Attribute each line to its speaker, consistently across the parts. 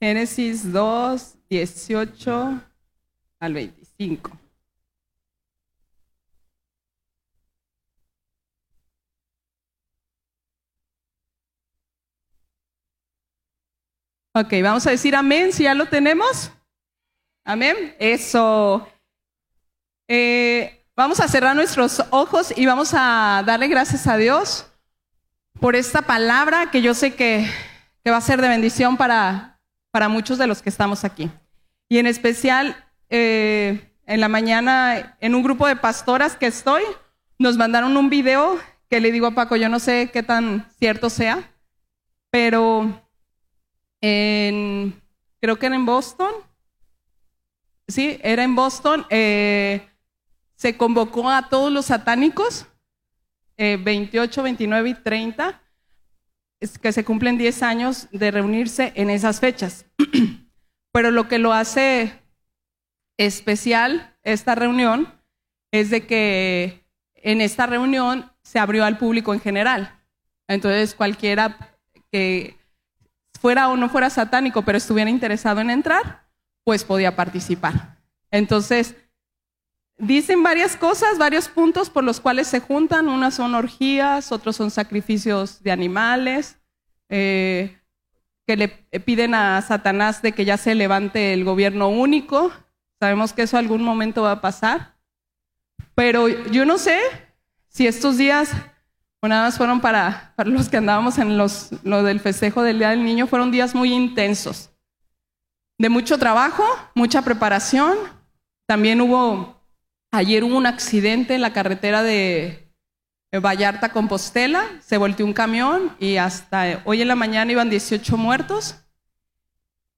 Speaker 1: Génesis 2, 18 al 25. Ok, vamos a decir amén si ya lo tenemos. Amén. Eso. Eh, vamos a cerrar nuestros ojos y vamos a darle gracias a Dios por esta palabra que yo sé que, que va a ser de bendición para, para muchos de los que estamos aquí. Y en especial, eh, en la mañana, en un grupo de pastoras que estoy, nos mandaron un video que le digo a Paco, yo no sé qué tan cierto sea, pero en, creo que era en Boston, sí, era en Boston, eh, se convocó a todos los satánicos, eh, 28, 29 y 30, es que se cumplen 10 años de reunirse en esas fechas. Pero lo que lo hace especial esta reunión es de que en esta reunión se abrió al público en general. Entonces cualquiera que fuera o no fuera satánico, pero estuviera interesado en entrar, pues podía participar. Entonces, dicen varias cosas, varios puntos por los cuales se juntan. Unas son orgías, otros son sacrificios de animales, eh, que le piden a Satanás de que ya se levante el gobierno único. Sabemos que eso algún momento va a pasar. Pero yo no sé si estos días o nada más fueron para, para los que andábamos en los, lo del festejo del Día del Niño, fueron días muy intensos, de mucho trabajo, mucha preparación. También hubo, ayer hubo un accidente en la carretera de Vallarta Compostela, se volteó un camión y hasta hoy en la mañana iban 18 muertos.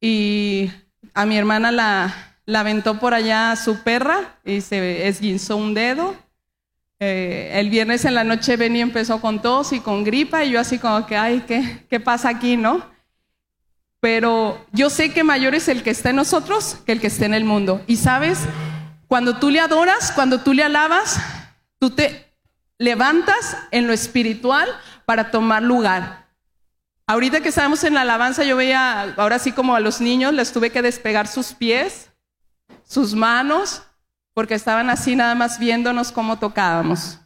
Speaker 1: Y a mi hermana la, la aventó por allá su perra y se esguinzó un dedo. Eh, el viernes en la noche Benny empezó con tos y con gripa y yo así como que, ay, ¿qué, ¿qué pasa aquí, no? Pero yo sé que mayor es el que está en nosotros que el que está en el mundo. Y sabes, cuando tú le adoras, cuando tú le alabas, tú te levantas en lo espiritual para tomar lugar. Ahorita que estábamos en la alabanza, yo veía, ahora sí como a los niños, les tuve que despegar sus pies, sus manos, porque estaban así nada más viéndonos cómo tocábamos.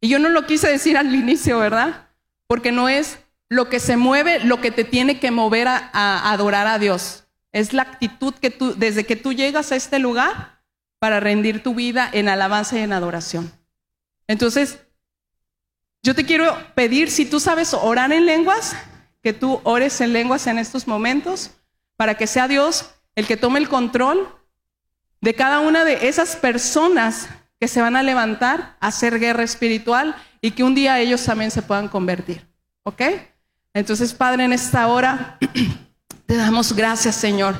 Speaker 1: Y yo no lo quise decir al inicio, ¿verdad? Porque no es lo que se mueve lo que te tiene que mover a, a adorar a Dios. Es la actitud que tú, desde que tú llegas a este lugar, para rendir tu vida en alabanza y en adoración. Entonces, yo te quiero pedir, si tú sabes orar en lenguas, que tú ores en lenguas en estos momentos, para que sea Dios el que tome el control de cada una de esas personas que se van a levantar a hacer guerra espiritual y que un día ellos también se puedan convertir. ¿Ok? Entonces, Padre, en esta hora te damos gracias, Señor.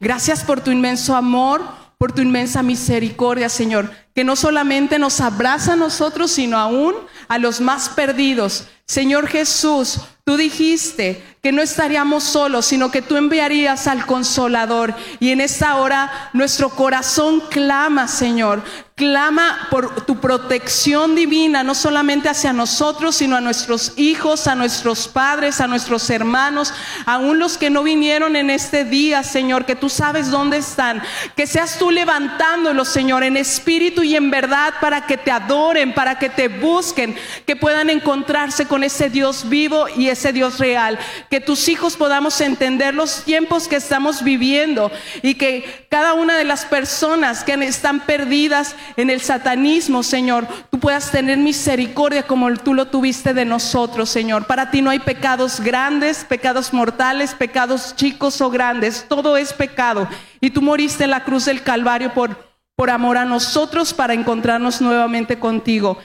Speaker 1: Gracias por tu inmenso amor, por tu inmensa misericordia, Señor, que no solamente nos abraza a nosotros, sino aún a los más perdidos. Señor Jesús, Tú dijiste que no estaríamos solos, sino que tú enviarías al consolador. Y en esta hora nuestro corazón clama, Señor, clama por tu protección divina, no solamente hacia nosotros, sino a nuestros hijos, a nuestros padres, a nuestros hermanos, aún los que no vinieron en este día, Señor, que tú sabes dónde están. Que seas tú levantándolos, Señor, en espíritu y en verdad para que te adoren, para que te busquen, que puedan encontrarse con ese Dios vivo y ese Dios real. Que tus hijos podamos entender los tiempos que estamos viviendo y que cada una de las personas que están perdidas, en el satanismo, Señor, tú puedas tener misericordia como tú lo tuviste de nosotros, Señor. Para ti no hay pecados grandes, pecados mortales, pecados chicos o grandes. Todo es pecado. Y tú moriste en la cruz del Calvario por, por amor a nosotros para encontrarnos nuevamente contigo.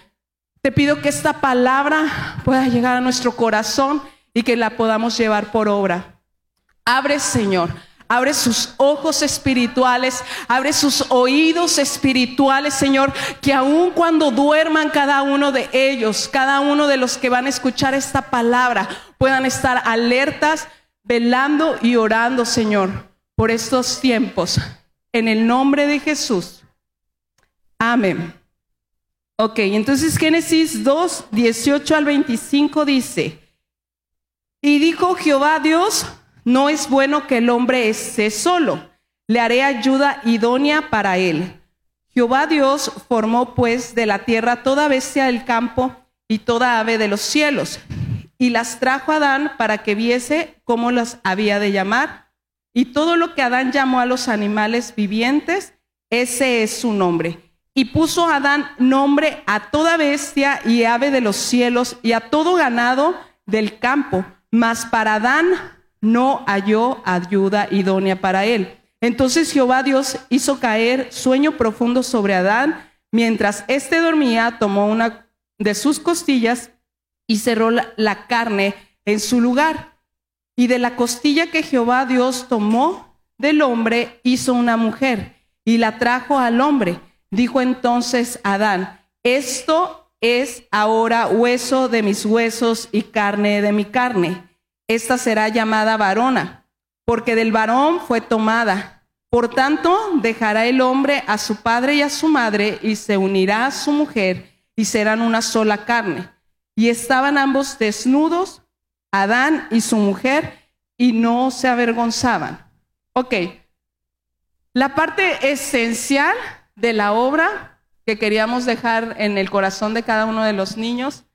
Speaker 1: Te pido que esta palabra pueda llegar a nuestro corazón y que la podamos llevar por obra. Abre, Señor Abre sus ojos espirituales, abre sus oídos espirituales, Señor, que aun cuando duerman cada uno de ellos, cada uno de los que van a escuchar esta palabra, puedan estar alertas, velando y orando, Señor, por estos tiempos. En el nombre de Jesús. Amén. Ok, entonces Génesis 2, 18 al 25 dice, y dijo Jehová Dios, no es bueno que el hombre esté solo, le haré ayuda idónea para él. Jehová Dios formó pues de la tierra toda bestia del campo y toda ave de los cielos, y las trajo a Adán para que viese cómo las había de llamar. Y todo lo que Adán llamó a los animales vivientes, ese es su nombre. Y puso Adán nombre a toda bestia y ave de los cielos y a todo ganado del campo, mas para Adán no halló ayuda idónea para él. Entonces Jehová Dios hizo caer sueño profundo sobre Adán, mientras éste dormía, tomó una de sus costillas y cerró la, carne en su lugar. Y de la costilla que Jehová Dios tomó del hombre, hizo una mujer y la trajo al hombre. Dijo entonces Adán, esto es ahora hueso de mis huesos y carne de mi carne. Esta será llamada varona, porque del varón fue tomada. Por tanto, dejará el hombre a su padre y a su madre y se unirá a su mujer y serán una sola carne. Y estaban ambos desnudos, Adán y su mujer, y no se avergonzaban. Ok, la parte esencial de la obra que queríamos dejar en el corazón de cada uno de los niños,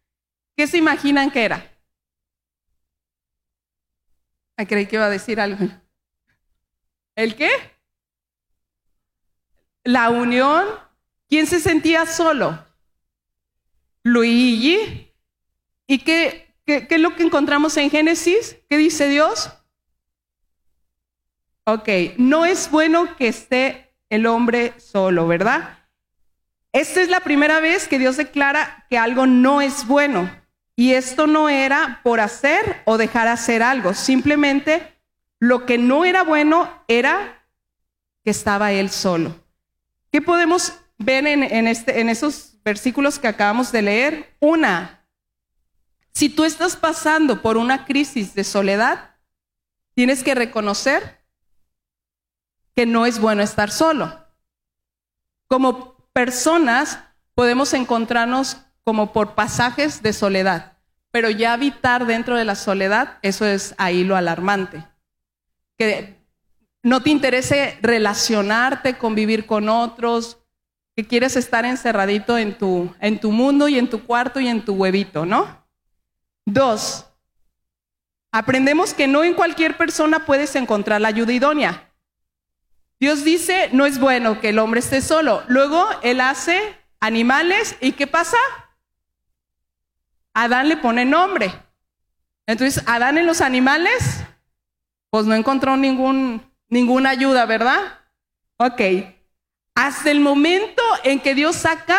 Speaker 1: ¿qué se imaginan que era? Ay, creí que iba a decir algo. ¿El qué? la unión. ¿Quién se sentía solo? Luigi. ¿Y qué, qué, es lo que encontramos en Génesis? ¿Qué dice Dios? Ok, no es bueno que esté el hombre solo, ¿verdad? Esta es la primera vez que Dios declara que algo no es bueno. Y esto no era por hacer o dejar hacer algo. Simplemente lo que no era bueno era que estaba él solo. ¿Qué podemos ver en, este, en esos versículos que acabamos de leer? Una, si tú estás pasando por una crisis de soledad, tienes que reconocer que no es bueno estar solo. Como personas podemos encontrarnos como por pasajes de soledad, pero ya habitar dentro de la soledad, eso es ahí lo alarmante. Que no te interese relacionarte, convivir con otros, que quieres estar encerradito en tu, en tu mundo y en tu cuarto y en tu huevito, ¿no? Dos, aprendemos que no en cualquier persona puedes encontrar la ayuda idónea. Dios dice, no es bueno que el hombre esté solo. Luego Él hace animales y ¿qué pasa? Adán le pone nombre. Entonces, Adán en los animales, pues no encontró ningún, Ninguna ayuda, ¿verdad? Ok. Hasta el momento en que Dios saca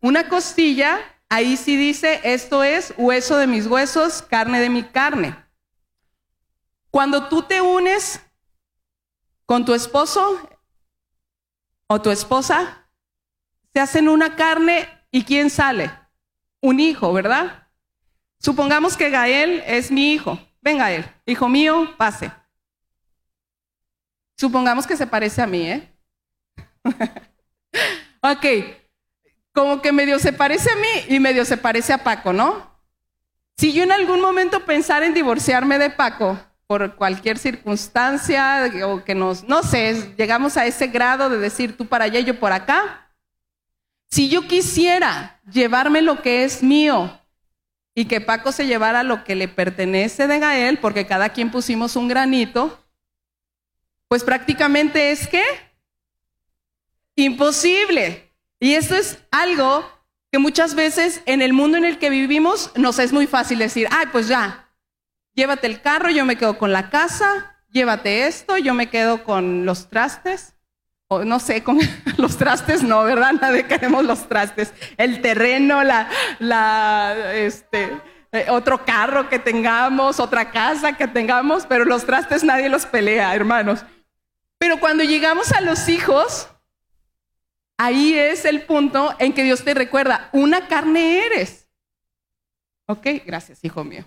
Speaker 1: una costilla, ahí sí dice, esto es hueso de mis huesos, carne de mi carne. Cuando tú te unes con tu esposo o tu esposa, se hacen una carne y ¿quién sale? Un hijo, ¿verdad? Supongamos que Gael es mi hijo. Venga él, hijo mío, pase. Supongamos que se parece a mí, ¿eh? ok, como que medio se parece a mí y medio se parece a Paco, ¿no? Si yo en algún momento pensara en divorciarme de Paco por cualquier circunstancia o que nos, no sé, llegamos a ese grado de decir tú para allá yo por acá, si yo quisiera llevarme lo que es mío y que Paco se llevara lo que le pertenece de Gael, porque cada quien pusimos un granito, pues prácticamente es que imposible. Y esto es algo que muchas veces en el mundo en el que vivimos nos es muy fácil decir, ay, pues ya, llévate el carro, yo me quedo con la casa, llévate esto, yo me quedo con los trastes. O no sé, con los trastes no, ¿verdad? Nadie queremos los trastes. El terreno, la, la, este, eh, otro carro que tengamos, otra casa que tengamos, pero los trastes nadie los pelea, hermanos. Pero cuando llegamos a los hijos, ahí es el punto en que Dios te recuerda, una carne eres. Ok, gracias, hijo mío.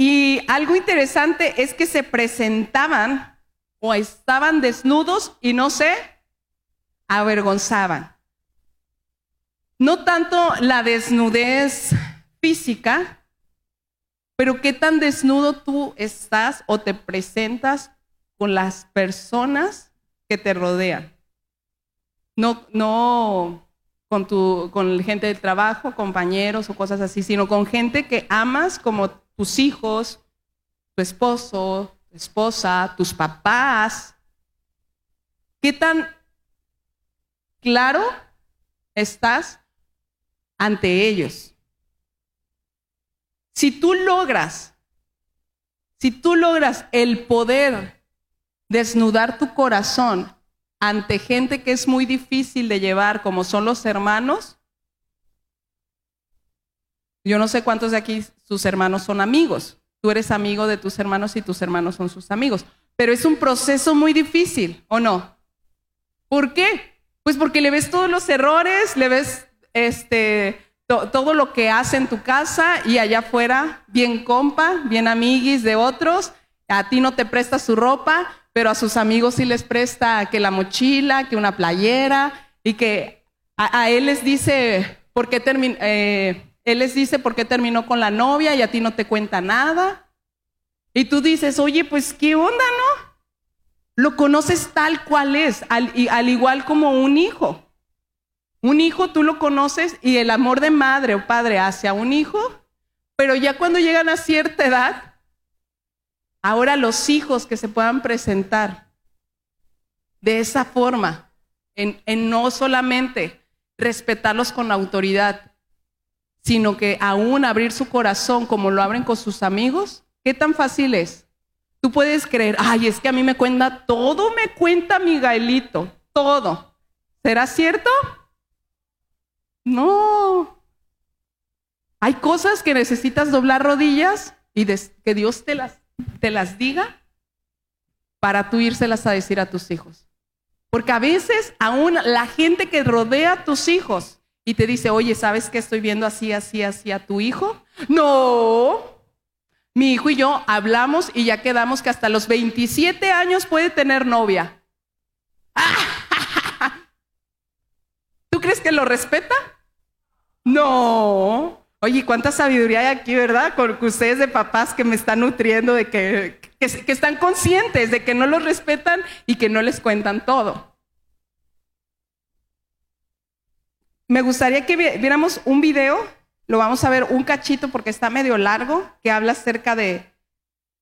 Speaker 1: Y algo interesante es que se presentaban o estaban desnudos y no se avergonzaban. No tanto la desnudez física, pero qué tan desnudo tú estás o te presentas con las personas que te rodean. No, no con, tu, con gente del trabajo, compañeros o cosas así, sino con gente que amas como tus hijos, tu esposo, tu esposa, tus papás. ¿Qué tan claro estás ante ellos? Si tú logras, si tú logras el poder desnudar tu corazón ante gente que es muy difícil de llevar, como son los hermanos, yo no sé cuántos de aquí sus hermanos son amigos. Tú eres amigo de tus hermanos y tus hermanos son sus amigos. Pero es un proceso muy difícil, ¿o no? ¿Por qué? Pues porque le ves todos los errores, le ves este, todo lo que hace en tu casa y allá afuera, bien compa, bien amiguis de otros. A ti no te presta su ropa, pero a sus amigos sí les presta que la mochila, que una playera, y que a, él les dice por qué eh, él les dice por qué terminó con la novia y a ti no te cuenta nada. Y tú dices, oye, pues qué onda, ¿no? Lo conoces tal cual es, al, al igual como un hijo. Un hijo tú lo conoces y el amor de madre o padre hacia un hijo, pero ya cuando llegan a cierta edad, Ahora los hijos que se puedan presentar de esa forma, en, no solamente respetarlos con autoridad, sino que aún abrir su corazón como lo abren con sus amigos, ¿qué tan fácil es? Tú puedes creer, ay, es que a mí me cuenta todo, me cuenta Miguelito, todo. ¿Será cierto? No. Hay cosas que necesitas doblar rodillas y que Dios te las te las diga para tú írselas a decir a tus hijos. Porque a veces aún la gente que rodea a tus hijos y te dice, oye, ¿sabes que estoy viendo así, así, así a tu hijo? No. Mi hijo y yo hablamos y ya quedamos que hasta los 27 años puede tener novia. ¿Tú crees que lo respeta? No. Oye, cuánta sabiduría hay aquí, ¿verdad? Con ustedes de papás que me están nutriendo, de que, que, están conscientes de que no los respetan y que no les cuentan todo. Me gustaría que viéramos un video, lo vamos a ver un cachito porque está medio largo, que habla acerca de,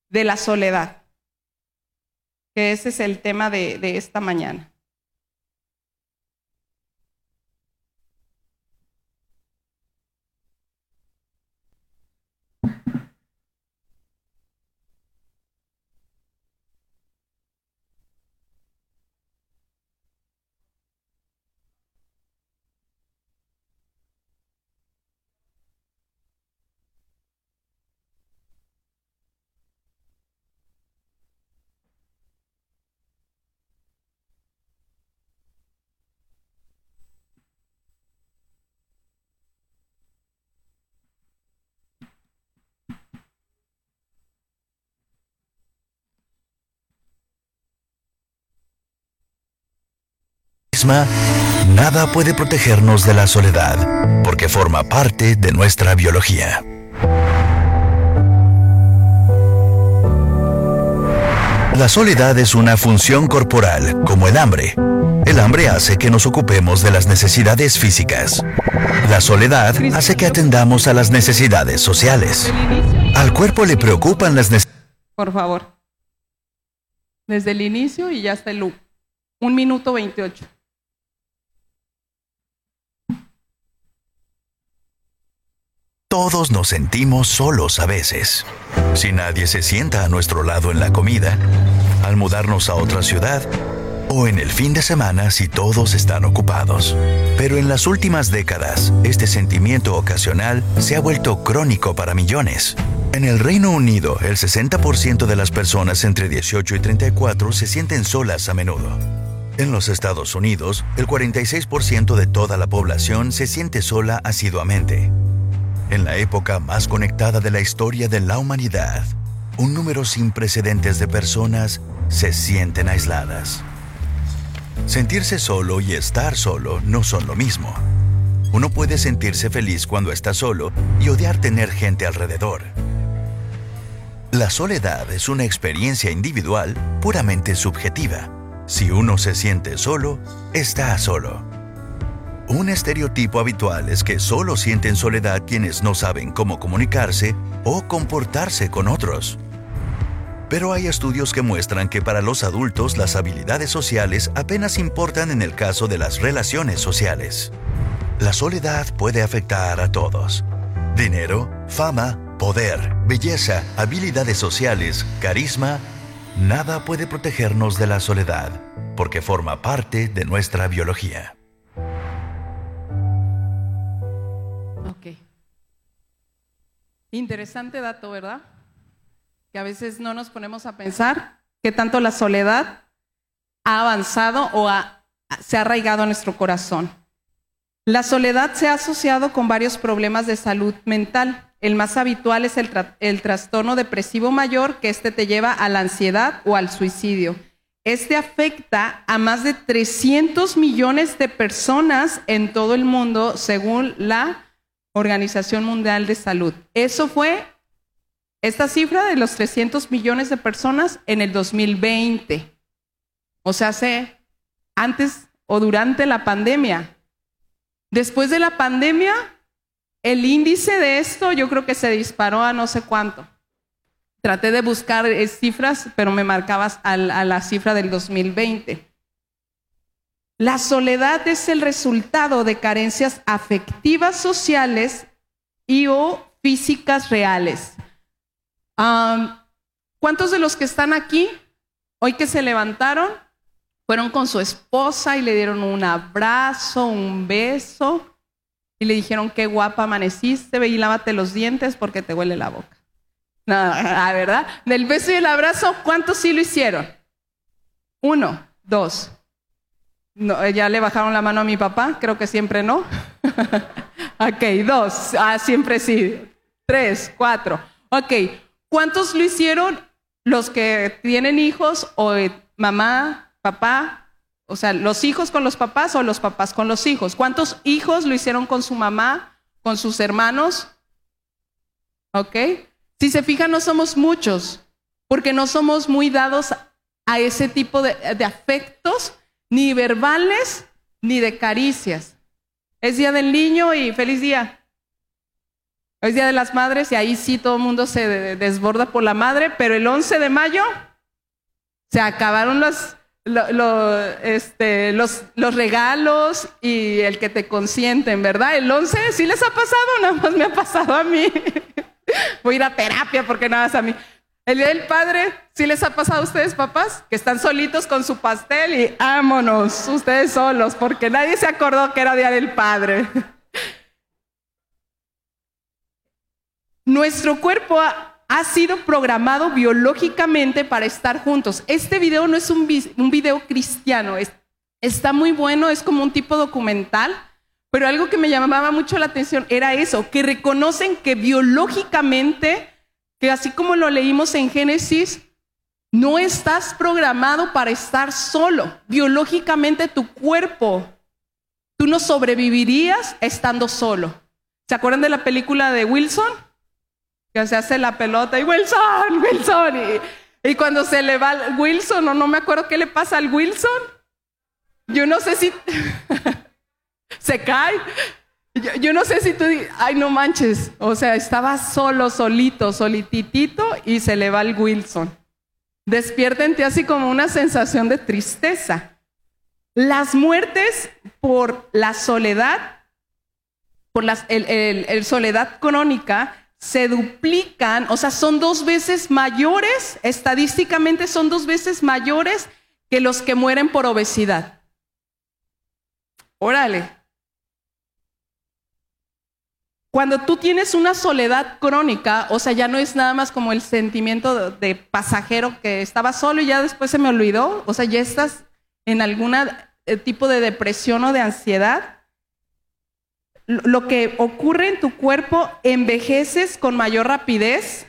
Speaker 1: de la soledad, que ese es el tema de, de esta mañana.
Speaker 2: Nada puede protegernos de la soledad, porque forma parte de nuestra biología. La soledad es una función corporal, como el hambre. El hambre hace que nos ocupemos de las necesidades físicas. La soledad hace que atendamos a las necesidades sociales. Al cuerpo le preocupan las necesidades.
Speaker 1: Por favor. Desde el inicio y ya hasta el un minuto 28.
Speaker 2: Todos nos sentimos solos a veces. Si nadie se sienta a nuestro lado en la comida, al mudarnos a otra ciudad, o en el fin de semana si todos están ocupados. Pero en las últimas décadas, este sentimiento ocasional se ha vuelto crónico para millones. En el Reino Unido, el 60% de las personas entre 18 y 34 se sienten solas a menudo. En los Estados Unidos, el 46% de toda la población se siente sola asiduamente. En la época más conectada de la historia de la humanidad, un número sin precedentes de personas se sienten aisladas. Sentirse solo y estar solo no son lo mismo. Uno puede sentirse feliz cuando está solo y odiar tener gente alrededor. La soledad es una experiencia individual puramente subjetiva. Si uno se siente solo, está solo. Un estereotipo habitual es que solo sienten soledad quienes no saben cómo comunicarse o comportarse con otros. Pero hay estudios que muestran que para los adultos las habilidades sociales apenas importan en el caso de las relaciones sociales. La soledad puede afectar a todos. Dinero, fama, poder, belleza, habilidades sociales, carisma, nada puede protegernos de la soledad, porque forma parte de nuestra biología.
Speaker 1: Interesante dato, ¿verdad? Que a veces no nos ponemos a pensar que tanto la soledad ha avanzado o se ha arraigado a nuestro corazón. La soledad se ha asociado con varios problemas de salud mental el más habitual es el, trastorno depresivo mayor, que este te lleva a la ansiedad o al suicidio. Este afecta a más de 300 millones de personas en todo el mundo, según la Organización Mundial de Salud. Eso fue esta cifra de los 300 millones de personas en el 2020. O sea, hace antes o durante la pandemia. Después de la pandemia, el índice de esto yo creo que se disparó a no sé cuánto. Traté de buscar eh, cifras, pero me marcabas a la cifra del 2020. La soledad es el resultado de carencias afectivas sociales y o físicas reales. ¿Cuántos de los que están aquí, hoy que se levantaron, fueron con su esposa y le dieron un abrazo, un beso? y le dijeron, qué guapa amaneciste, ve y lávate los dientes porque te huele la boca. No, la verdad. Del beso y el abrazo, ¿cuántos sí lo hicieron? Uno, dos. No, ya le bajaron la mano a mi papá, creo que siempre no. ok, dos. Ah, siempre sí. Tres, cuatro. Ok, ¿cuántos lo hicieron los que tienen hijos o mamá, papá, o sea, los hijos con los papás o los papás con los hijos. ¿Cuántos hijos lo hicieron con su mamá, con sus hermanos? ¿Ok? Si se fijan, no somos muchos, porque no somos muy dados a ese tipo de, afectos, ni verbales, ni de caricias. Es Día del Niño y feliz día. Es Día de las Madres y ahí sí todo el mundo se desborda por la madre, pero el 11 de mayo se acabaron este, los, los, regalos y el que te consienten, ¿verdad? El 11 sí les ha pasado, nada más me ha pasado a mí. Voy a ir a terapia porque nada más a mí. El Día del Padre, ¿sí les ha pasado a ustedes, papás? Que están solitos con su pastel y vámonos, ustedes solos, porque nadie se acordó que era Día del Padre. Nuestro cuerpo ha sido programado biológicamente para estar juntos. Este video no es un, video cristiano, está muy bueno, es como un tipo documental, pero algo que me llamaba mucho la atención era eso, que reconocen que biológicamente, que así como lo leímos en Génesis, no estás programado para estar solo. Biológicamente tu cuerpo, tú no sobrevivirías estando solo. ¿Se acuerdan de la película de Wilson? se hace la pelota y Wilson, Wilson. Y, cuando se le va Wilson, o no me acuerdo qué le pasa al Wilson, yo no sé si se cae. Yo, no sé si tú, ay, no manches. O sea, estaba solo, solito, solititito y se le va el Wilson. Despierta así como una sensación de tristeza. Las muertes por la soledad, por la el soledad crónica, se duplican, o sea, son dos veces mayores, estadísticamente son dos veces mayores que los que mueren por obesidad. Órale. Cuando tú tienes una soledad crónica, o sea, ya no es nada más como el sentimiento de pasajero que estaba solo y ya después se me olvidó, o sea, ya estás en algún eh, tipo de depresión o de ansiedad, lo que ocurre en tu cuerpo, envejeces con mayor rapidez,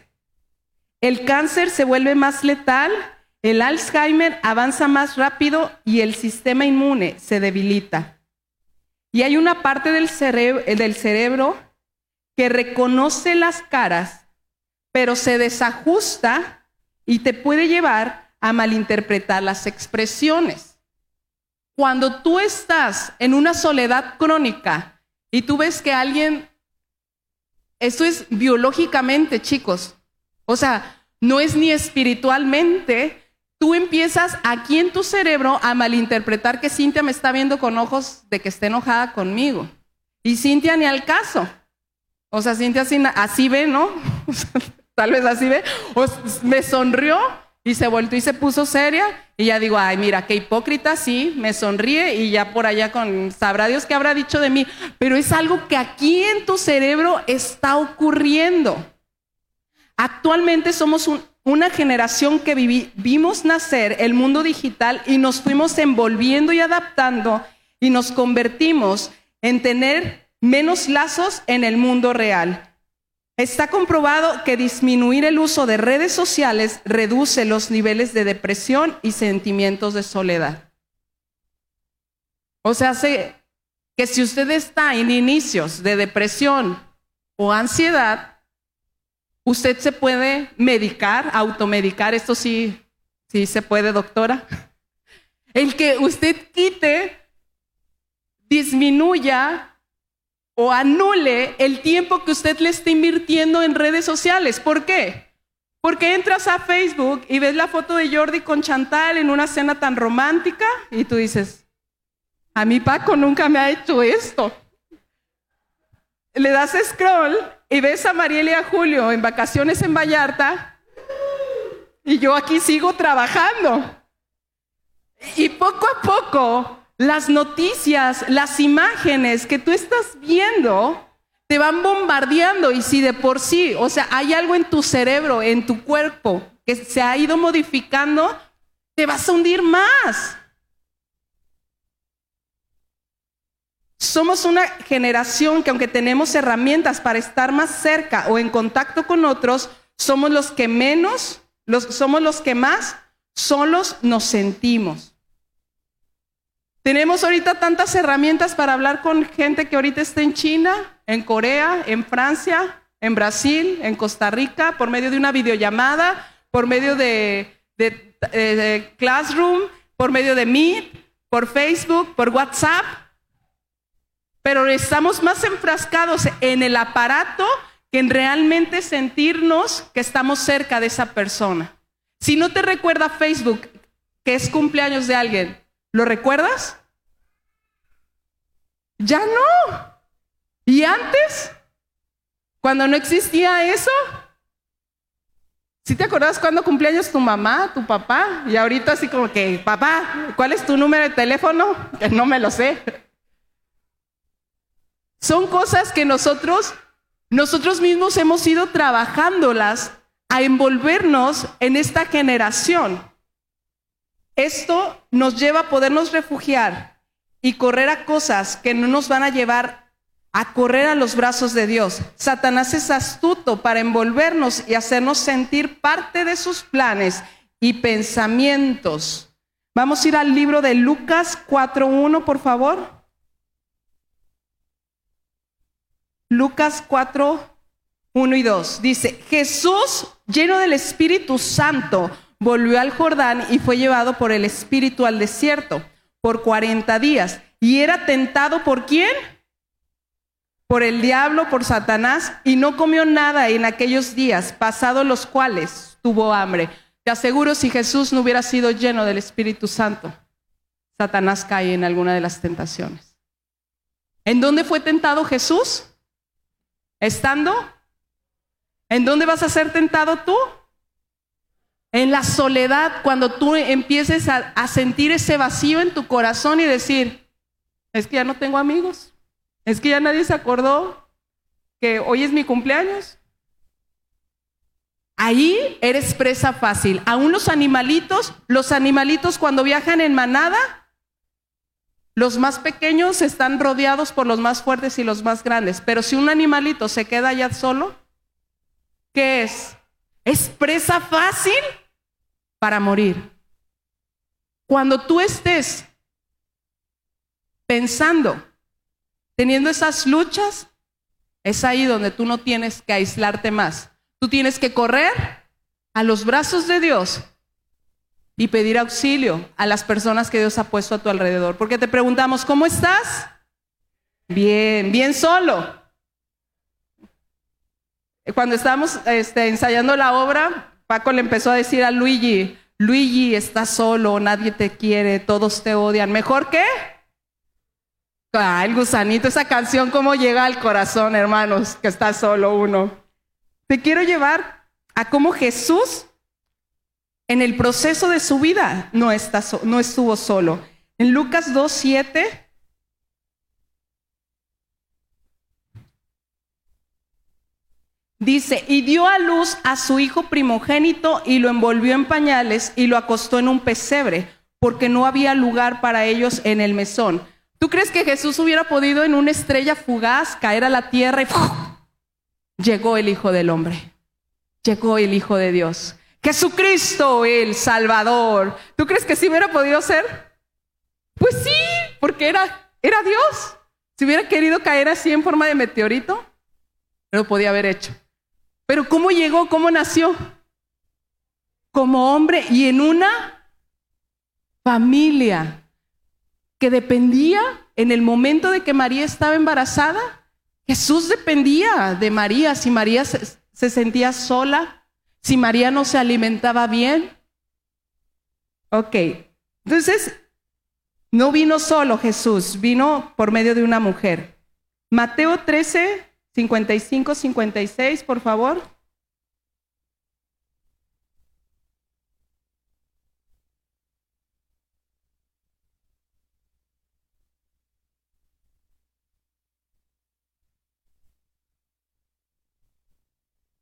Speaker 1: el cáncer se vuelve más letal, el Alzheimer avanza más rápido y el sistema inmune se debilita. Y hay una parte del del cerebro que reconoce las caras, pero se desajusta y te puede llevar a malinterpretar las expresiones. Cuando tú estás en una soledad crónica y tú ves que alguien, esto es biológicamente, chicos, o sea, no es ni espiritualmente, tú empiezas aquí en tu cerebro a malinterpretar que Cintia me está viendo con ojos de que esté enojada conmigo. Y Cintia ni al caso. O sea, Cintia así, ve, ¿no? Tal vez así ve. Me sonrió y se volvió y se puso seria. Y ya digo, ay, mira, qué hipócrita, sí, me sonríe y ya por allá con, sabrá Dios qué habrá dicho de mí. Pero es algo que aquí en tu cerebro está ocurriendo. Actualmente somos una generación que vimos nacer el mundo digital y nos fuimos envolviendo y adaptando y nos convertimos en tener menos lazos en el mundo real. Está comprobado que disminuir el uso de redes sociales reduce los niveles de depresión y sentimientos de soledad. O sea, que si usted está en inicios de depresión o ansiedad, Usted se puede medicar, automedicar, esto sí, sí se puede, doctora. El que usted quite, disminuya o anule el tiempo que usted le está invirtiendo en redes sociales. ¿Por qué? Porque entras a Facebook y ves la foto de Jordi con Chantal en una cena tan romántica y tú dices, a mi Paco nunca me ha hecho esto. Le das scroll y ves a Mariela y a Julio en vacaciones en Vallarta y yo aquí sigo trabajando. Y poco a poco las noticias, las imágenes que tú estás viendo te van bombardeando y si de por sí, o sea, hay algo en tu cerebro, en tu cuerpo que se ha ido modificando, te vas a hundir más. Somos una generación que aunque tenemos herramientas para estar más cerca o en contacto con otros, somos los que menos, somos los que más solos nos sentimos. Tenemos ahorita tantas herramientas para hablar con gente que ahorita está en China, en Corea, en Francia, en Brasil, en Costa Rica, por medio de una videollamada, por medio de, de Classroom, por medio de Meet, por Facebook, por WhatsApp pero estamos más enfrascados en el aparato que en realmente sentirnos que estamos cerca de esa persona. Si no te recuerda Facebook que es cumpleaños de alguien, ¿lo recuerdas? Ya no. ¿Y antes? Cuando no existía eso. ¿Sí te acuerdas cuando cumpleaños tu mamá, tu papá? Y ahorita así como que, papá, ¿cuál es tu número de teléfono? Que no me lo sé. Son cosas que nosotros, nosotros mismos hemos ido trabajándolas a envolvernos en esta generación. Esto nos lleva a podernos refugiar y correr a cosas que no nos van a llevar a correr a los brazos de Dios. Satanás es astuto para envolvernos y hacernos sentir parte de sus planes y pensamientos. Vamos a ir al libro de Lucas 4.1, por favor. Lucas 4, 1 y 2. Dice, Jesús, lleno del Espíritu Santo, volvió al Jordán y fue llevado por el Espíritu al desierto por 40 días. ¿Y era tentado por quién? Por el diablo, por Satanás, y no comió nada en aquellos días, pasados los cuales tuvo hambre. Te aseguro, si Jesús no hubiera sido lleno del Espíritu Santo, Satanás cae en alguna de las tentaciones. ¿En dónde fue tentado Jesús? Estando, ¿en dónde vas a ser tentado tú? En la soledad, cuando tú empieces a, sentir ese vacío en tu corazón y decir, es que ya no tengo amigos, es que ya nadie se acordó que hoy es mi cumpleaños. Ahí eres presa fácil. Aún los animalitos, los animalitos cuando viajan en manada, los más pequeños están rodeados por los más fuertes y los más grandes, pero si un animalito se queda allá solo, ¿qué es? Es presa fácil para morir. Cuando tú estés pensando, teniendo esas luchas, es ahí donde tú no tienes que aislarte más, Tú tienes que correr a los brazos de Dios y pedir auxilio a las personas que Dios ha puesto a tu alrededor. Porque te preguntamos, ¿cómo estás? Bien, bien solo. Cuando estábamos este, ensayando la obra, Paco le empezó a decir a Luigi, Luigi, estás solo, nadie te quiere, todos te odian. ¿Mejor qué? Ah, el gusanito, esa canción, cómo llega al corazón, hermanos, que está solo uno. Te quiero llevar a cómo Jesús, en el proceso de su vida, no, está no estuvo solo. En Lucas 2, Dice, y dio a luz a su hijo primogénito y lo envolvió en pañales y lo acostó en un pesebre, porque no había lugar para ellos en el mesón. ¿Tú crees que Jesús hubiera podido en una estrella fugaz caer a la tierra y llegó el Hijo del Hombre? Llegó el Hijo de Dios. Jesucristo, el Salvador. ¿Tú crees que sí hubiera podido ser? Pues sí, porque era, era Dios. Si hubiera querido caer así en forma de meteorito, lo podía haber hecho. Pero ¿cómo llegó? ¿Cómo nació? Como hombre y en una familia que dependía en el momento de que María estaba embarazada. Jesús dependía de María. Si María se, sentía sola, si María no se alimentaba bien. Ok, entonces no vino solo Jesús, vino por medio de una mujer. Mateo 13, 55, 56, por favor.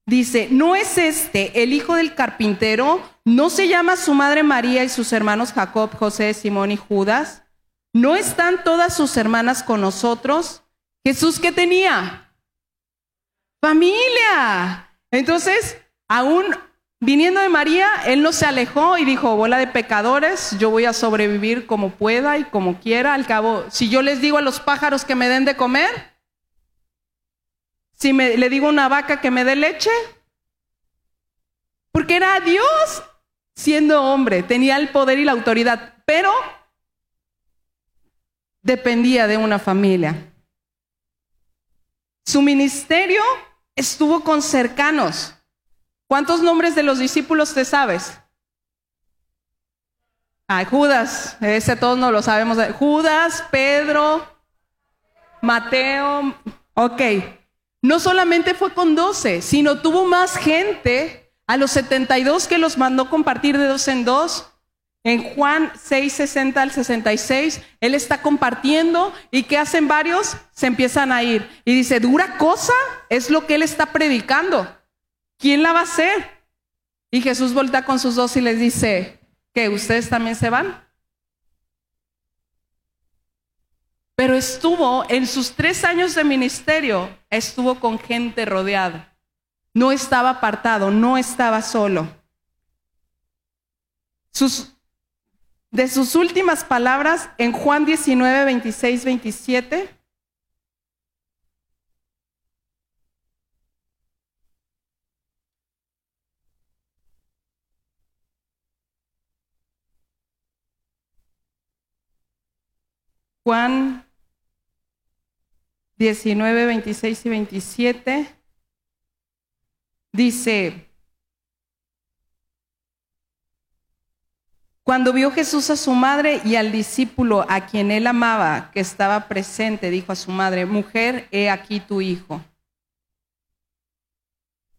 Speaker 1: Dice, ¿no es este el hijo del carpintero? ¿No se llama su madre María y sus hermanos Jacob, José, Simón y Judas? ¿No están todas sus hermanas con nosotros? Jesús, ¿qué tenía? Familia. Entonces, aún viniendo de María, él no se alejó y dijo, bola de pecadores, yo voy a sobrevivir como pueda y como quiera. Al cabo, si yo les digo a los pájaros que me den de comer, si me, le digo a una vaca que me dé leche, porque era Dios siendo hombre, tenía el poder y la autoridad, pero dependía de una familia. Su ministerio estuvo con cercanos. ¿Cuántos nombres de los discípulos te sabes? Ay, Judas, ese todos no lo sabemos. Judas, Pedro, Mateo, ok. No solamente fue con 12, sino tuvo más gente a los 72 que los mandó compartir de dos en dos. En Juan 6, 60 al 66, él está compartiendo y ¿qué hacen varios? Se empiezan a ir. Y dice, dura cosa es lo que él está predicando. ¿Quién la va a hacer? Y Jesús voltea con sus dos y les dice, ¿que ustedes también se van? Pero estuvo en sus tres años de ministerio, estuvo con gente rodeada. No estaba apartado, no estaba solo. De sus últimas palabras en Juan 19, 26, 27. Juan 19, 26 y 27, dice, cuando vio Jesús a su madre y al discípulo a quien él amaba, que estaba presente, dijo a su madre, mujer, he aquí tu hijo.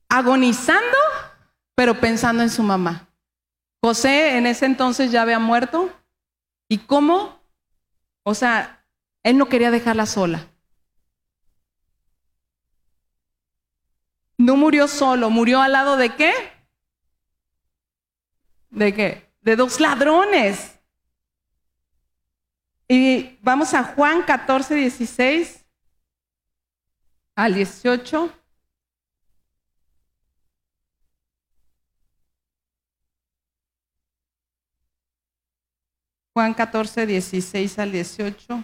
Speaker 1: Agonizando, pero pensando en su mamá. José en ese entonces ya había muerto. ¿Y cómo? O sea, él no quería dejarla sola. No murió solo, murió al lado de qué? ¿De qué? De dos ladrones. Y vamos a Juan 14, 16 al 18. Juan 14, 16 al 18.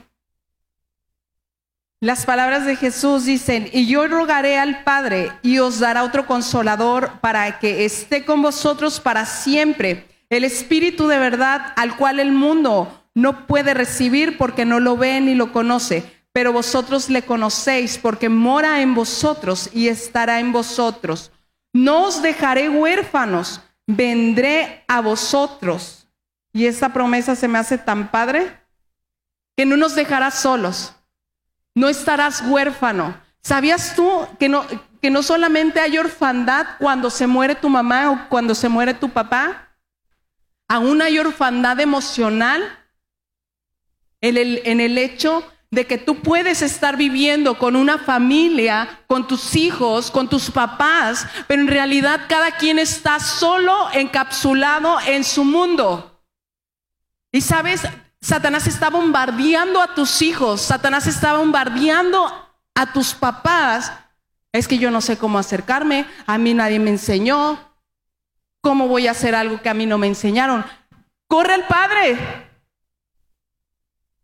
Speaker 1: Las palabras de Jesús dicen, y yo rogaré al Padre y os dará otro consolador para que esté con vosotros para siempre, el Espíritu de verdad al cual el mundo no puede recibir porque no lo ve ni lo conoce, pero vosotros le conocéis porque mora en vosotros y estará en vosotros. No os dejaré huérfanos, vendré a vosotros. Y esta promesa se me hace tan padre que no nos dejarás solos no estarás huérfano. ¿Sabías tú que no, que no solamente hay orfandad cuando se muere tu mamá o cuando se muere tu papá? Aún hay orfandad emocional en el, hecho de que tú puedes estar viviendo con una familia, con tus hijos, con tus papás, pero en realidad cada quien está solo encapsulado en su mundo. Y sabes, Satanás está bombardeando a tus hijos, Satanás está bombardeando a tus papás. Es que yo no sé cómo acercarme, a mí nadie me enseñó, ¿cómo voy a hacer algo que a mí no me enseñaron? Corre el padre.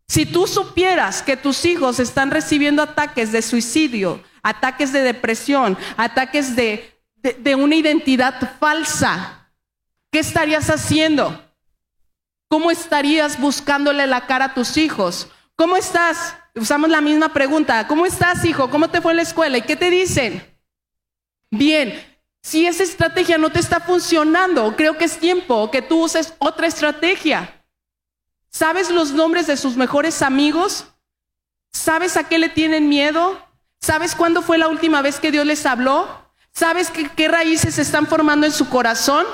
Speaker 1: Si tú supieras que tus hijos están recibiendo ataques de suicidio, ataques de depresión, ataques de, de, de una identidad falsa, ¿qué estarías haciendo? ¿Cómo estarías buscándole la cara a tus hijos? ¿Cómo estás? Usamos la misma pregunta. ¿Cómo estás, hijo? ¿Cómo te fue en la escuela? ¿Y qué te dicen? Bien, si esa estrategia no te está funcionando, creo que es tiempo que tú uses otra estrategia. ¿Sabes los nombres de sus mejores amigos? ¿Sabes a qué le tienen miedo? ¿Sabes cuándo fue la última vez que Dios les habló? ¿Sabes qué, qué raíces están formando en su corazón?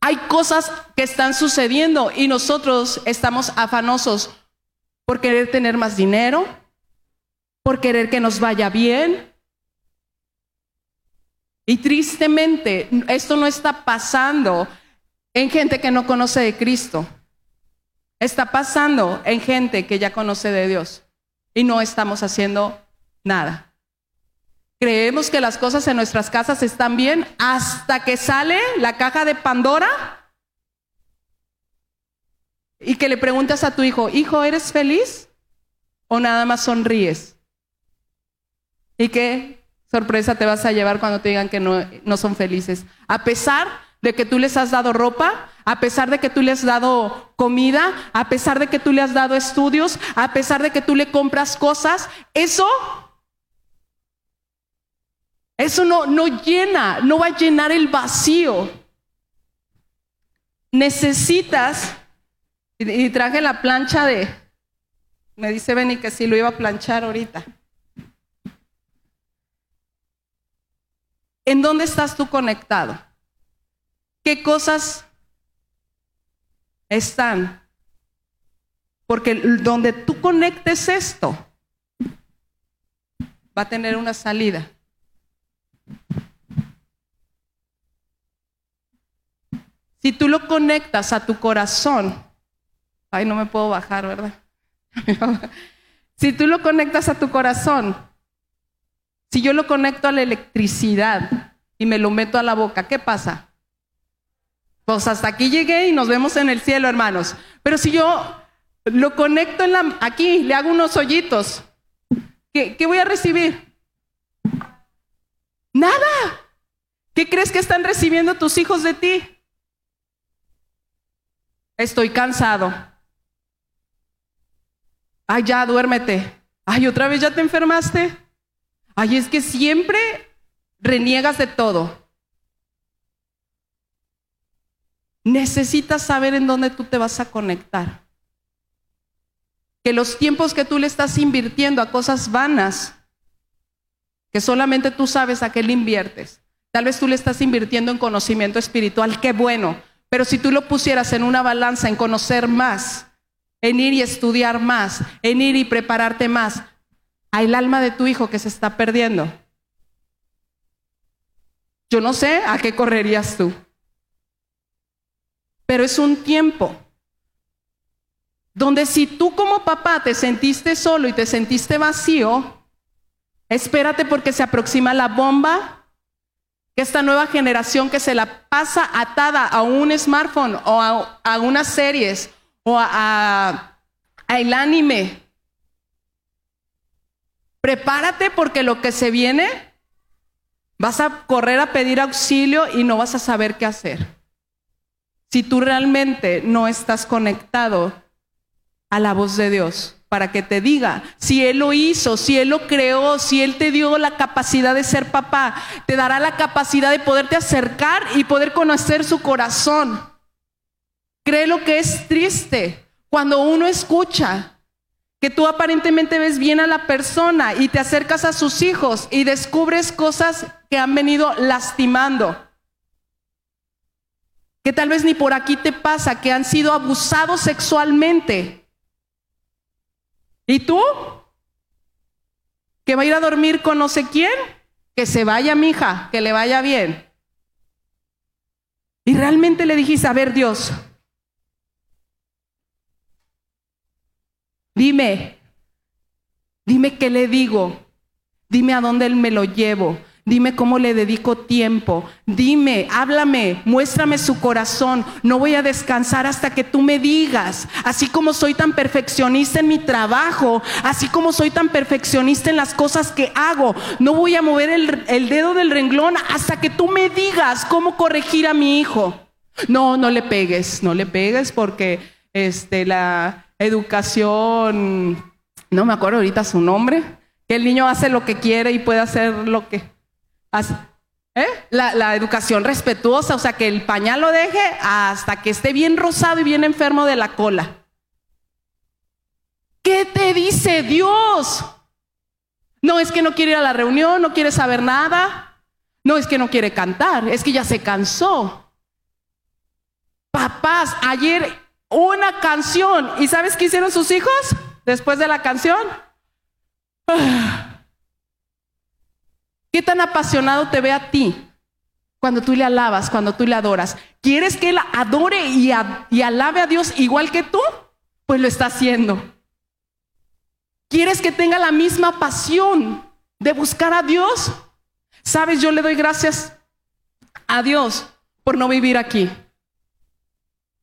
Speaker 1: Hay cosas que están sucediendo y nosotros estamos afanosos por querer tener más dinero, por querer que nos vaya bien. Y tristemente, esto no está pasando en gente que no conoce de Cristo. Está pasando en gente que ya conoce de Dios. Y no estamos haciendo nada. Creemos que las cosas en nuestras casas están bien hasta que sale la caja de Pandora y que le preguntas a tu hijo, hijo, ¿eres feliz? ¿O nada más sonríes? ¿Y qué sorpresa te vas a llevar cuando te digan que no, no son felices? A pesar de que tú les has dado ropa, a pesar de que tú les has dado comida, a pesar de que tú le has dado estudios, a pesar de que tú le compras cosas, eso eso no, no llena, no va a llenar el vacío. Necesitas, y, traje la plancha de, me dice Benny que sí lo iba a planchar ahorita. ¿En dónde estás tú conectado? ¿Qué cosas están? Porque donde tú conectes esto, va a tener una salida. Si tú lo conectas a tu corazón, ay, no me puedo bajar, ¿verdad? si tú lo conectas a tu corazón, si yo lo conecto a la electricidad y me lo meto a la boca, ¿qué pasa? Pues hasta aquí llegué y nos vemos en el cielo, hermanos. Pero si yo lo conecto aquí, le hago unos hoyitos, ¿qué, qué voy a recibir? Nada. ¿Qué crees que están recibiendo tus hijos de ti? Estoy cansado. Ay, ya, duérmete. Ay, otra vez ya te enfermaste. Ay, es que siempre reniegas de todo. Necesitas saber en dónde tú te vas a conectar. Que los tiempos que tú le estás invirtiendo a cosas vanas, que solamente tú sabes a qué le inviertes. Tal vez tú le estás invirtiendo en conocimiento espiritual, qué bueno, pero si tú lo pusieras en una balanza, en conocer más, en ir y estudiar más, en ir y prepararte más, el alma de tu hijo que se está perdiendo. Yo no sé a qué correrías tú, pero es un tiempo donde si tú como papá te sentiste solo y te sentiste vacío, espérate porque se aproxima la bomba que esta nueva generación que se la pasa atada a un smartphone o a, unas series o a, el anime, Prepárate porque lo que se viene, vas a correr a pedir auxilio y no vas a saber qué hacer. Si tú realmente no estás conectado a la voz de Dios para que te diga si Él lo hizo, si Él lo creó, si Él te dio la capacidad de ser papá, te dará la capacidad de poderte acercar y poder conocer su corazón. Cree lo que es triste cuando uno escucha que tú aparentemente ves bien a la persona y te acercas a sus hijos y descubres cosas que han venido lastimando. Que tal vez ni por aquí te pasa, que han sido abusados sexualmente. ¿Y tú? ¿Que va a ir a dormir con no sé quién? Que se vaya, mija, que le vaya bien. Y realmente le dijiste, a ver, Dios, Dime, dime qué le digo, dime a dónde me lo llevo, dime cómo le dedico tiempo, dime, háblame, muéstrame su corazón, no voy a descansar hasta que tú me digas, así como soy tan perfeccionista en mi trabajo, así como soy tan perfeccionista en las cosas que hago, no voy a mover el, el dedo del renglón hasta que tú me digas cómo corregir a mi hijo. No, no le pegues, no le pegues porque este, la, educación, no me acuerdo ahorita su nombre, que el niño hace lo que quiere y puede hacer lo que hace. ¿Eh? La, la, educación respetuosa, o sea, que el pañal lo deje hasta que esté bien rosado y bien enfermo de la cola. ¿Qué te dice Dios? No es que no quiere ir a la reunión, no quiere saber nada. No es que no quiere cantar, es que ya se cansó. Papás, ayer una canción. ¿Y sabes qué hicieron sus hijos después de la canción? ¿Qué tan apasionado te ve a ti cuando tú le alabas, cuando tú le adoras? ¿Quieres que él adore y, y alabe a Dios igual que tú? Pues lo está haciendo. ¿Quieres que tenga la misma pasión de buscar a Dios? Sabes, yo le doy gracias a Dios por no vivir aquí.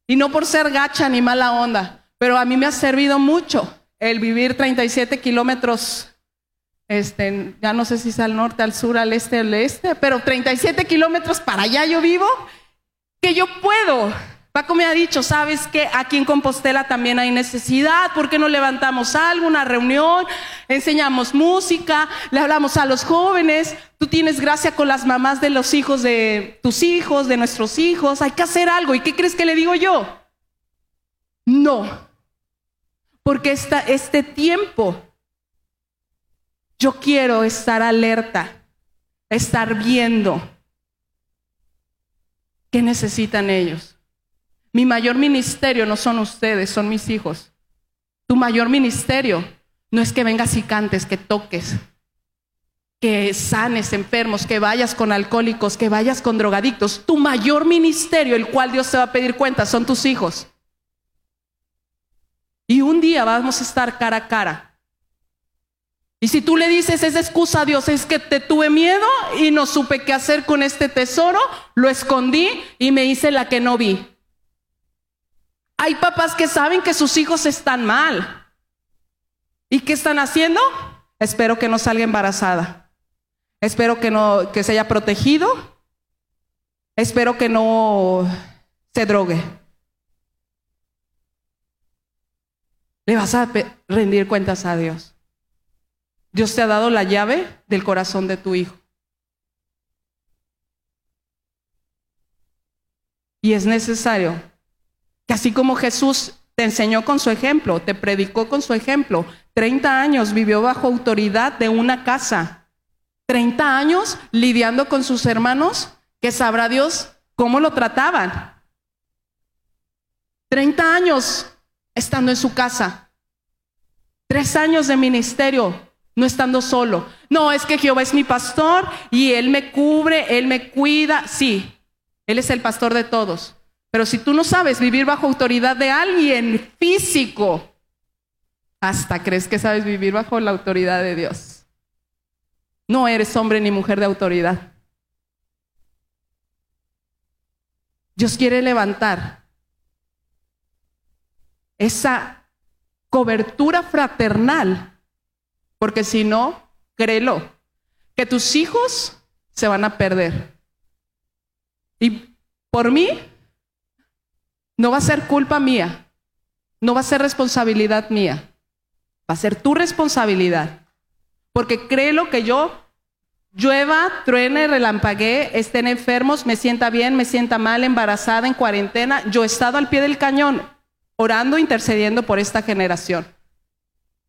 Speaker 1: Y no por ser gacha ni mala onda, pero a mí me ha servido mucho el vivir 37 kilómetros, este, ya no sé si es al norte, al sur, al este, al este, pero 37 kilómetros para allá yo vivo, que yo puedo. Paco me ha dicho, ¿sabes que Aquí en Compostela también hay necesidad, ¿por qué no levantamos algo, una reunión, enseñamos música, le hablamos a los jóvenes? Tú tienes gracia con las mamás de los hijos de tus hijos, de nuestros hijos, hay que hacer algo. ¿Y qué crees que le digo yo? No, porque esta, este tiempo yo quiero estar alerta, estar viendo qué necesitan ellos. Mi mayor ministerio no son ustedes, son mis hijos. Tu mayor ministerio no es que vengas y cantes, que toques, que sanes enfermos, que vayas con alcohólicos, que vayas con drogadictos. Tu mayor ministerio, el cual Dios te va a pedir cuenta, son tus hijos. Y un día vamos a estar cara a cara. Y si tú le dices, esa excusa a Dios, es que te tuve miedo y no supe qué hacer con este tesoro, lo escondí y me hice la que no vi. Hay papás que saben que sus hijos están mal. ¿Y qué están haciendo? Espero que no salga embarazada. Espero que no que se haya protegido. Espero que no se drogue. Le vas a rendir cuentas a Dios. Dios te ha dado la llave del corazón de tu hijo. Y es necesario que así como Jesús te enseñó con su ejemplo, te predicó con su ejemplo, 30 años vivió bajo autoridad de una casa 30 años lidiando con sus hermanos, que sabrá Dios cómo lo trataban. 30 años estando en su casa. Tres años de ministerio, no estando solo. No, es que Jehová es mi pastor y Él me cubre, Él me cuida. Sí, Él es el pastor de todos. Pero si tú no sabes vivir bajo autoridad de alguien físico, hasta crees que sabes vivir bajo la autoridad de Dios. No eres hombre ni mujer de autoridad. Dios quiere levantar esa cobertura fraternal, porque si no, créelo, que tus hijos se van a perder. Y por mí, no va a ser culpa mía, no va a ser responsabilidad mía, va a ser tu responsabilidad. Porque créelo que yo llueva, truene, relampaguee, estén enfermos, me sienta bien, me sienta mal, embarazada, en cuarentena, yo he estado al pie del cañón, orando, intercediendo por esta generación.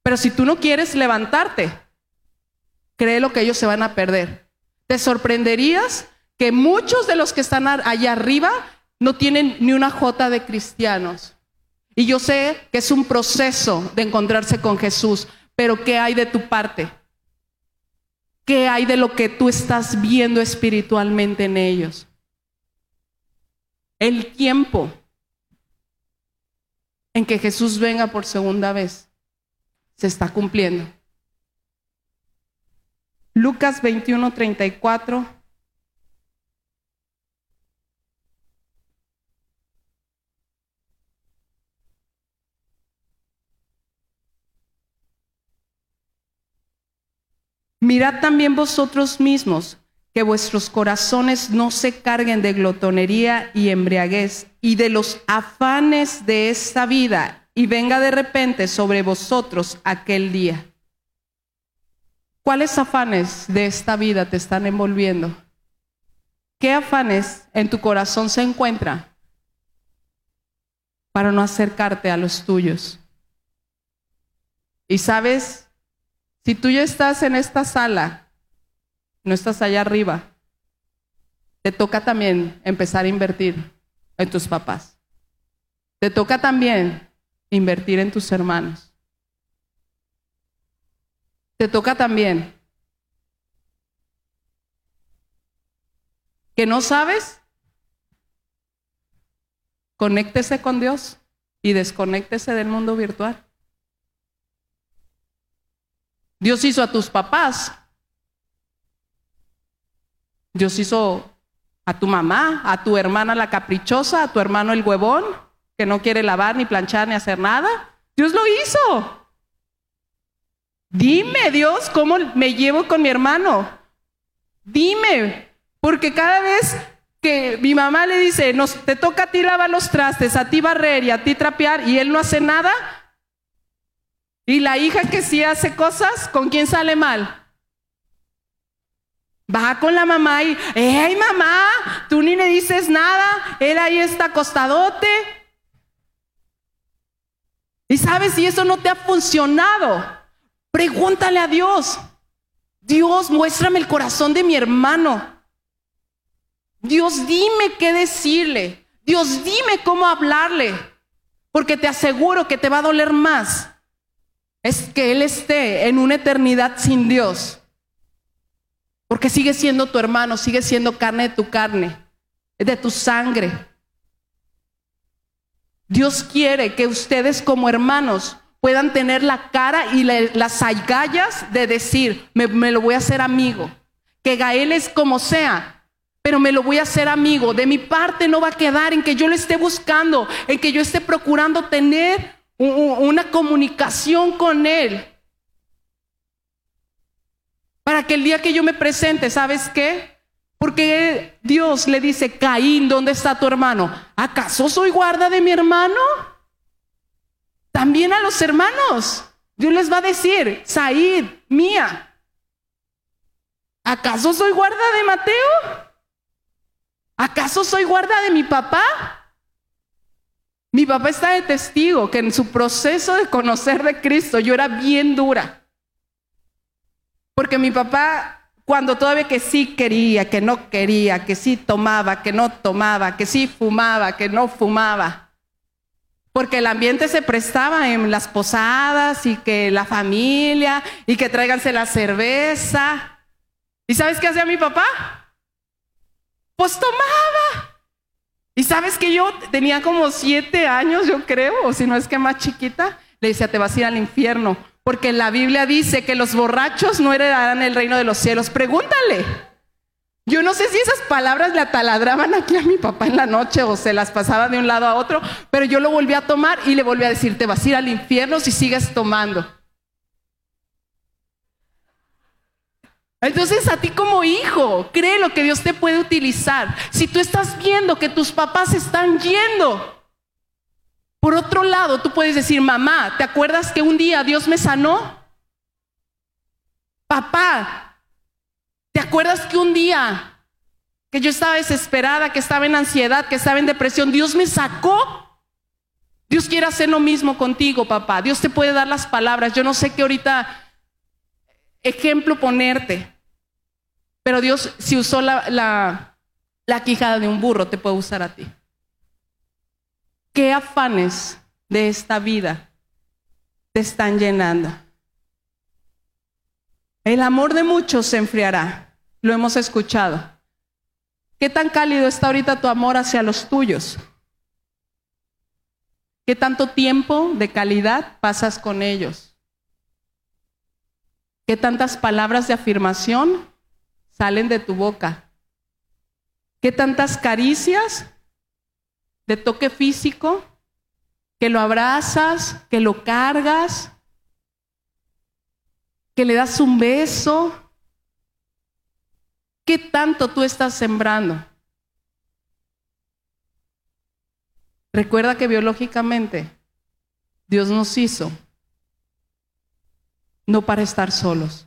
Speaker 1: Pero si tú no quieres levantarte, créelo que ellos se van a perder. Te sorprenderías que muchos de los que están allá arriba no tienen ni una jota de cristianos. Y yo sé que es un proceso de encontrarse con Jesús, pero ¿qué hay de tu parte? ¿Qué hay de lo que tú estás viendo espiritualmente en ellos? El tiempo en que Jesús venga por segunda vez se está cumpliendo. Lucas 21, 34. Mirad también vosotros mismos que vuestros corazones no se carguen de glotonería y embriaguez y de los afanes de esta vida y venga de repente sobre vosotros aquel día. ¿Cuáles afanes de esta vida te están envolviendo? ¿Qué afanes en tu corazón se encuentran para no acercarte a los tuyos? Y sabes, si tú ya estás en esta sala, no estás allá arriba, te toca también empezar a invertir en tus papás. Te toca también invertir en tus hermanos. Te toca también que no sabes, conéctese con Dios y desconéctese del mundo virtual. Dios hizo a tus papás. Dios hizo a tu mamá, a tu hermana la caprichosa, a tu hermano el huevón, que no quiere lavar, ni planchar, ni hacer nada. Dios lo hizo. Dime, Dios, ¿cómo me llevo con mi hermano? Dime, porque cada vez que mi mamá le dice, nos, te toca a ti lavar los trastes, a ti barrer y a ti trapear, y él no hace nada, y la hija que sí hace cosas, ¿con quién sale mal? Va con la mamá y, ¡hey mamá! Tú ni le dices nada, él ahí está acostadote. Y sabes, si eso no te ha funcionado, pregúntale a Dios. Dios, muéstrame el corazón de mi hermano. Dios, dime qué decirle. Dios, dime cómo hablarle. Porque te aseguro que te va a doler más es que Él esté en una eternidad sin Dios. Porque sigue siendo tu hermano, sigue siendo carne de tu carne, de tu sangre. Dios quiere que ustedes como hermanos puedan tener la cara y las agallas de decir, me, me lo voy a hacer amigo. Que Gael es como sea, pero me lo voy a hacer amigo. De mi parte no va a quedar en que yo lo esté buscando, en que yo esté procurando tener una comunicación con Él. Para que el día que yo me presente, ¿sabes qué? Porque Dios le dice, Caín, ¿dónde está tu hermano? ¿Acaso soy guarda de mi hermano? También a los hermanos. Dios les va a decir, Said, mía. ¿Acaso soy guarda de Mateo? ¿Acaso soy guarda de mi papá? Mi papá está de testigo que en su proceso de conocer de Cristo yo era bien dura. Porque mi papá, cuando todavía que sí quería, que no quería, que sí tomaba, que no tomaba, que sí fumaba, que no fumaba, porque el ambiente se prestaba en las posadas y que la familia y que tráiganse la cerveza. ¿Y sabes qué hacía mi papá? Pues tomaba. Y sabes que yo tenía como siete años, yo creo, o si no es que más chiquita, le decía, te vas a ir al infierno, porque la Biblia dice que los borrachos no heredarán el reino de los cielos. Pregúntale. Yo no sé si esas palabras le ataladraban aquí a mi papá en la noche o se las pasaba de un lado a otro, pero yo lo volví a tomar y le volví a decir, te vas a ir al infierno si sigues tomando. Entonces a ti como hijo, cree lo que Dios te puede utilizar. Si tú estás viendo que tus papás están yendo, por otro lado, tú puedes decir, mamá, ¿te acuerdas que un día Dios me sanó? Papá, ¿te acuerdas que un día que yo estaba desesperada, que estaba en ansiedad, que estaba en depresión, Dios me sacó? Dios quiere hacer lo mismo contigo, papá. Dios te puede dar las palabras. Yo no sé qué ahorita ejemplo ponerte. Pero Dios, si usó la, la, la quijada de un burro, te puede usar a ti. ¿Qué afanes de esta vida te están llenando? El amor de muchos se enfriará. Lo hemos escuchado. ¿Qué tan cálido está ahorita tu amor hacia los tuyos? ¿Qué tanto tiempo de calidad pasas con ellos? ¿Qué tantas palabras de afirmación salen de tu boca? ¿Qué tantas caricias de toque físico que lo abrazas, que lo cargas, que le das un beso? ¿Qué tanto tú estás sembrando? Recuerda que biológicamente Dios nos hizo no para estar solos.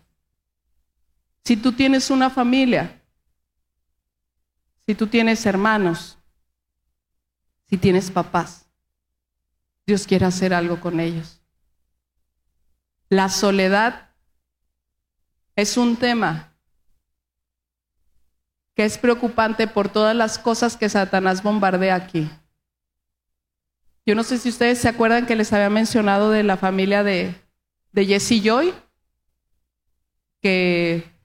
Speaker 1: Si tú tienes una familia, si tú tienes hermanos, si tienes papás, Dios quiere hacer algo con ellos. La soledad es un tema que es preocupante por todas las cosas que Satanás bombardea aquí. Yo no sé si ustedes se acuerdan que les había mencionado de la familia de, de Jesse Joy, que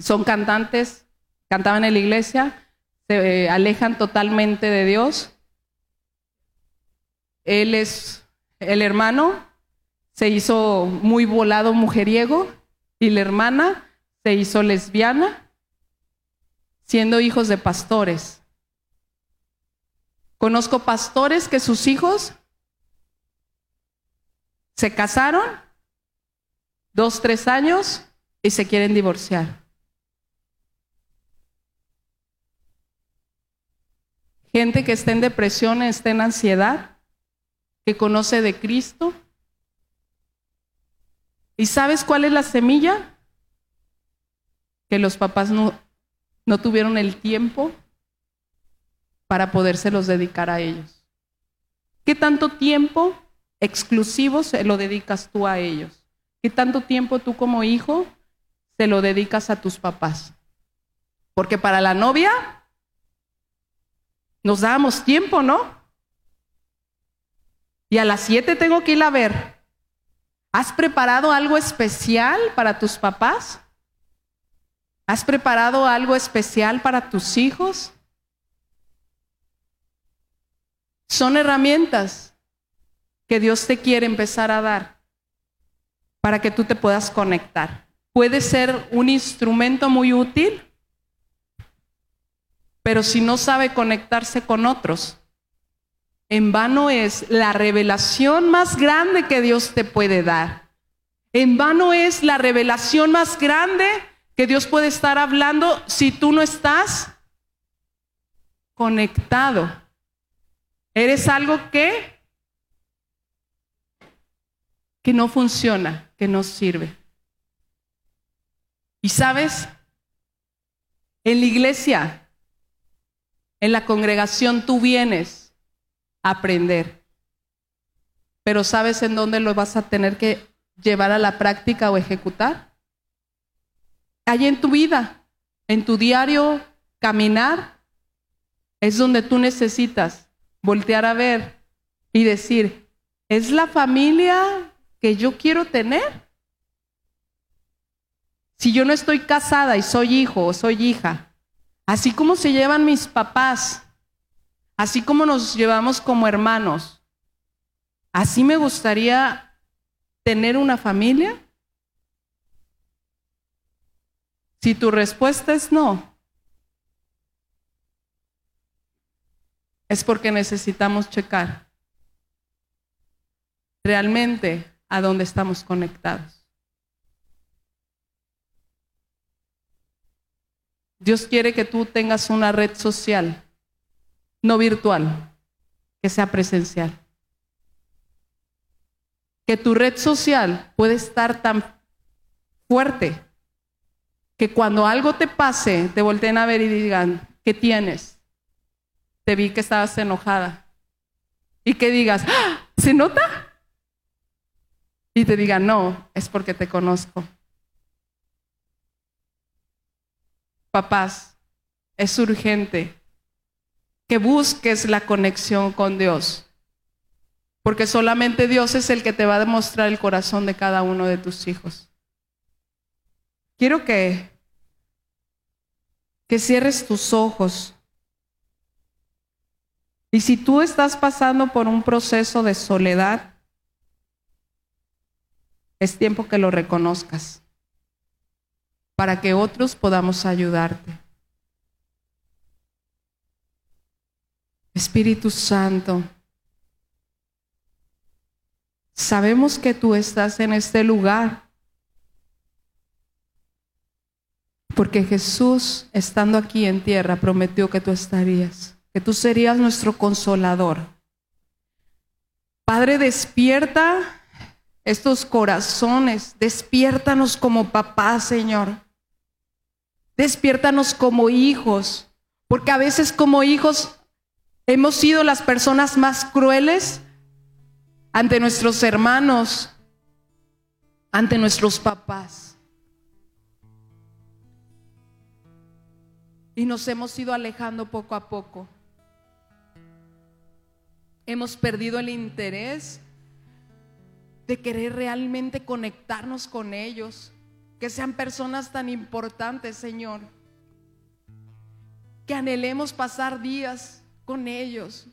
Speaker 1: son cantantes, cantaban en la iglesia, se eh, alejan totalmente de Dios. Él es el hermano, se hizo muy volado mujeriego y la hermana se hizo lesbiana, siendo hijos de pastores. Conozco pastores que sus hijos se casaron dos, tres años y se quieren divorciar. Gente que está en depresión, está en ansiedad, que conoce de Cristo. ¿Y sabes cuál es la semilla? Que los papás no, no tuvieron el tiempo para podérselos dedicar a ellos. ¿Qué tanto tiempo exclusivo se lo dedicas tú a ellos? ¿Qué tanto tiempo tú como hijo se lo dedicas a tus papás? Porque para la novia nos damos tiempo, ¿no? Y a las siete tengo que ir a ver. ¿Has preparado algo especial para tus papás? ¿Has preparado algo especial para tus hijos? Son herramientas que Dios te quiere empezar a dar para que tú te puedas conectar. Puede ser un instrumento muy útil pero si no sabe conectarse con otros, en vano es la revelación más grande que Dios te puede dar. En vano es la revelación más grande que Dios puede estar hablando si tú no estás conectado. Eres algo que que no funciona, que no sirve. Y sabes, en la iglesia en la congregación tú vienes a aprender, pero ¿sabes en dónde lo vas a tener que llevar a la práctica o ejecutar? Allí en tu vida, en tu diario caminar, es donde tú necesitas voltear a ver y decir, ¿es la familia que yo quiero tener? Si yo no estoy casada y soy hijo o soy hija, Así como se llevan mis papás, así como nos llevamos como hermanos, así me gustaría tener una familia. Si tu respuesta es no, es porque necesitamos checar realmente a dónde estamos conectados. Dios quiere que tú tengas una red social, no virtual, que sea presencial. Que tu red social puede estar tan fuerte que cuando algo te pase, te volteen a ver y digan, ¿qué tienes? Te vi que estabas enojada. Y que digas, ¡Ah! ¿se nota? Y te digan, no, es porque te conozco. Papás, es urgente que busques la conexión con Dios, porque solamente Dios es el que te va a demostrar el corazón de cada uno de tus hijos. Quiero que, que cierres tus ojos. Y si tú estás pasando por un proceso de soledad, es tiempo que lo reconozcas para que otros podamos ayudarte. Espíritu Santo, sabemos que tú estás en este lugar porque Jesús, estando aquí en tierra, prometió que tú estarías, que tú serías nuestro consolador. Padre, despierta estos corazones, despiértanos como papá, Señor. Despiértanos como hijos, porque a veces como hijos hemos sido las personas más crueles ante nuestros hermanos, ante nuestros papás. Y nos hemos ido alejando poco a poco. Hemos perdido el interés de querer realmente conectarnos con ellos que sean personas tan importantes, Señor. Que anhelemos pasar días con ellos.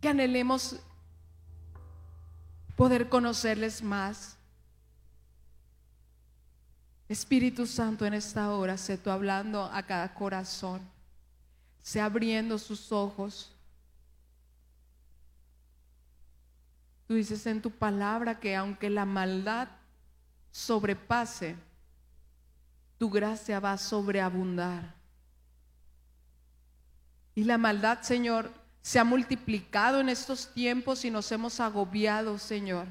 Speaker 1: Que anhelemos poder conocerles más. Espíritu Santo, en esta hora, sé tú hablando a cada corazón, sé abriendo sus ojos Tú dices en tu palabra que aunque la maldad sobrepase, tu gracia va a sobreabundar. Y la maldad, Señor, se ha multiplicado en estos tiempos y nos hemos agobiado, Señor.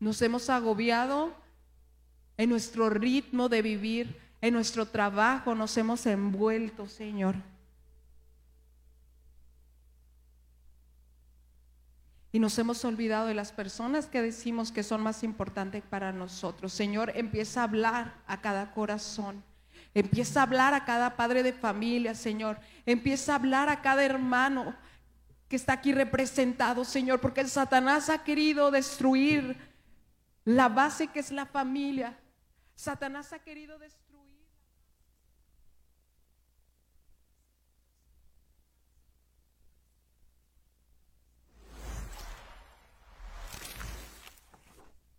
Speaker 1: Nos hemos agobiado en nuestro ritmo de vivir, en nuestro trabajo, nos hemos envuelto, Señor. Y nos hemos olvidado de las personas que decimos que son más importantes para nosotros. Señor, empieza a hablar a cada corazón. Empieza a hablar a cada padre de familia, Señor. Empieza a hablar a cada hermano que está aquí representado, Señor, porque Satanás ha querido destruir la base que es la familia. Satanás ha querido destruir